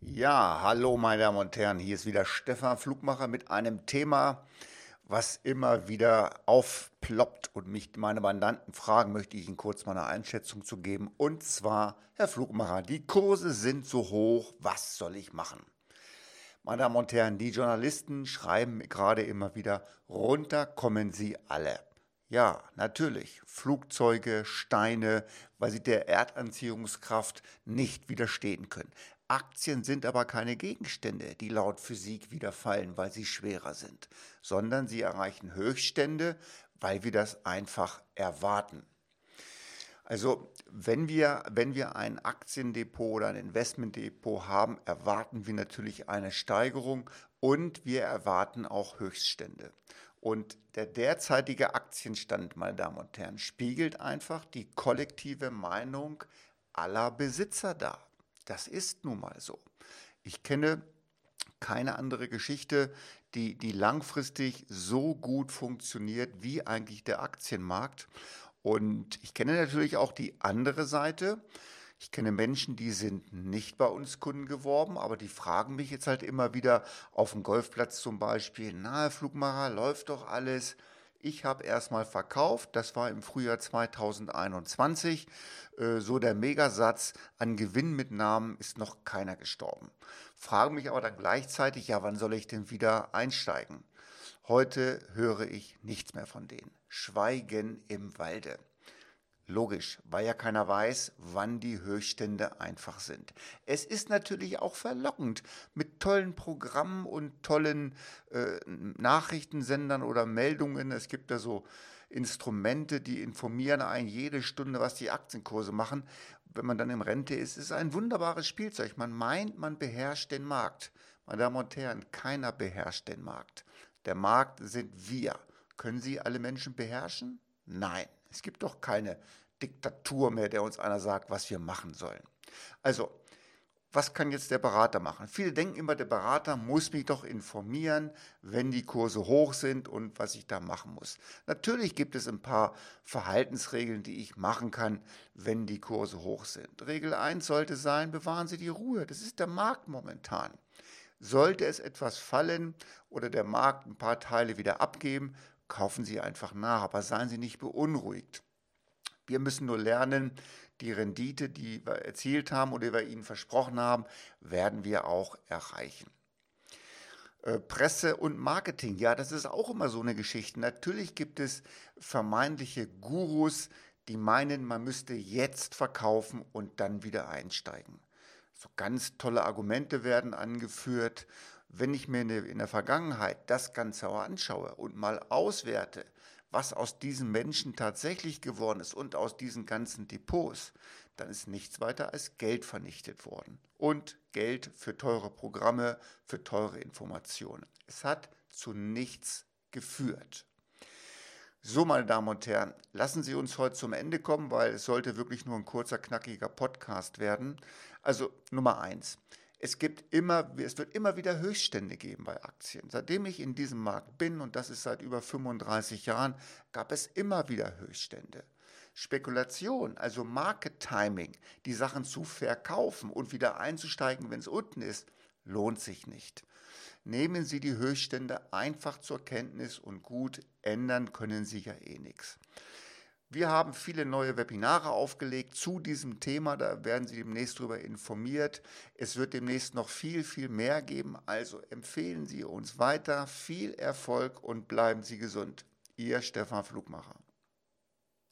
Ja, hallo meine Damen und Herren, hier ist wieder Stefan Flugmacher mit einem Thema, was immer wieder aufploppt und mich meine Mandanten fragen, möchte ich Ihnen kurz mal eine Einschätzung zu geben. Und zwar, Herr Flugmacher, die Kurse sind so hoch, was soll ich machen? Meine Damen und Herren, die Journalisten schreiben gerade immer wieder, runter kommen sie alle. Ja, natürlich. Flugzeuge, Steine, weil sie der Erdanziehungskraft nicht widerstehen können. Aktien sind aber keine Gegenstände, die laut Physik wieder fallen, weil sie schwerer sind, sondern sie erreichen Höchststände, weil wir das einfach erwarten. Also wenn wir, wenn wir ein Aktiendepot oder ein Investmentdepot haben, erwarten wir natürlich eine Steigerung und wir erwarten auch Höchststände. Und der derzeitige Aktienstand, meine Damen und Herren, spiegelt einfach die kollektive Meinung aller Besitzer dar. Das ist nun mal so. Ich kenne keine andere Geschichte, die, die langfristig so gut funktioniert wie eigentlich der Aktienmarkt. Und ich kenne natürlich auch die andere Seite. Ich kenne Menschen, die sind nicht bei uns Kunden geworben, aber die fragen mich jetzt halt immer wieder auf dem Golfplatz zum Beispiel, na, Flugmacher, läuft doch alles. Ich habe erstmal verkauft, das war im Frühjahr 2021. Äh, so der Megasatz an Gewinnmitnahmen ist noch keiner gestorben. Frage mich aber dann gleichzeitig, ja, wann soll ich denn wieder einsteigen? Heute höre ich nichts mehr von denen. Schweigen im Walde. Logisch, weil ja keiner weiß, wann die Höchststände einfach sind. Es ist natürlich auch verlockend mit tollen Programmen und tollen äh, Nachrichtensendern oder Meldungen. Es gibt da so Instrumente, die informieren einen jede Stunde, was die Aktienkurse machen. Wenn man dann im Rente ist, ist es ein wunderbares Spielzeug. Man meint, man beherrscht den Markt. Meine Damen und Herren, keiner beherrscht den Markt. Der Markt sind wir. Können Sie alle Menschen beherrschen? Nein. Es gibt doch keine Diktatur mehr, der uns einer sagt, was wir machen sollen. Also, was kann jetzt der Berater machen? Viele denken immer, der Berater muss mich doch informieren, wenn die Kurse hoch sind und was ich da machen muss. Natürlich gibt es ein paar Verhaltensregeln, die ich machen kann, wenn die Kurse hoch sind. Regel 1 sollte sein, bewahren Sie die Ruhe. Das ist der Markt momentan. Sollte es etwas fallen oder der Markt ein paar Teile wieder abgeben, kaufen Sie einfach nach, aber seien Sie nicht beunruhigt. Wir müssen nur lernen, die Rendite, die wir erzielt haben oder die wir Ihnen versprochen haben, werden wir auch erreichen. Äh, Presse und Marketing, ja, das ist auch immer so eine Geschichte. Natürlich gibt es vermeintliche Gurus, die meinen, man müsste jetzt verkaufen und dann wieder einsteigen. So ganz tolle Argumente werden angeführt. Wenn ich mir in der Vergangenheit das Ganze anschaue und mal auswerte, was aus diesen Menschen tatsächlich geworden ist und aus diesen ganzen Depots, dann ist nichts weiter als Geld vernichtet worden. Und Geld für teure Programme, für teure Informationen. Es hat zu nichts geführt. So, meine Damen und Herren, lassen Sie uns heute zum Ende kommen, weil es sollte wirklich nur ein kurzer, knackiger Podcast werden. Also Nummer eins. Es gibt immer, es wird immer wieder Höchststände geben bei Aktien. Seitdem ich in diesem Markt bin, und das ist seit über 35 Jahren, gab es immer wieder Höchststände. Spekulation, also Market Timing, die Sachen zu verkaufen und wieder einzusteigen, wenn es unten ist, lohnt sich nicht. Nehmen Sie die Höchststände einfach zur Kenntnis und gut ändern können Sie ja eh nichts. Wir haben viele neue Webinare aufgelegt zu diesem Thema. Da werden Sie demnächst darüber informiert. Es wird demnächst noch viel, viel mehr geben. Also empfehlen Sie uns weiter. Viel Erfolg und bleiben Sie gesund. Ihr Stefan Flugmacher.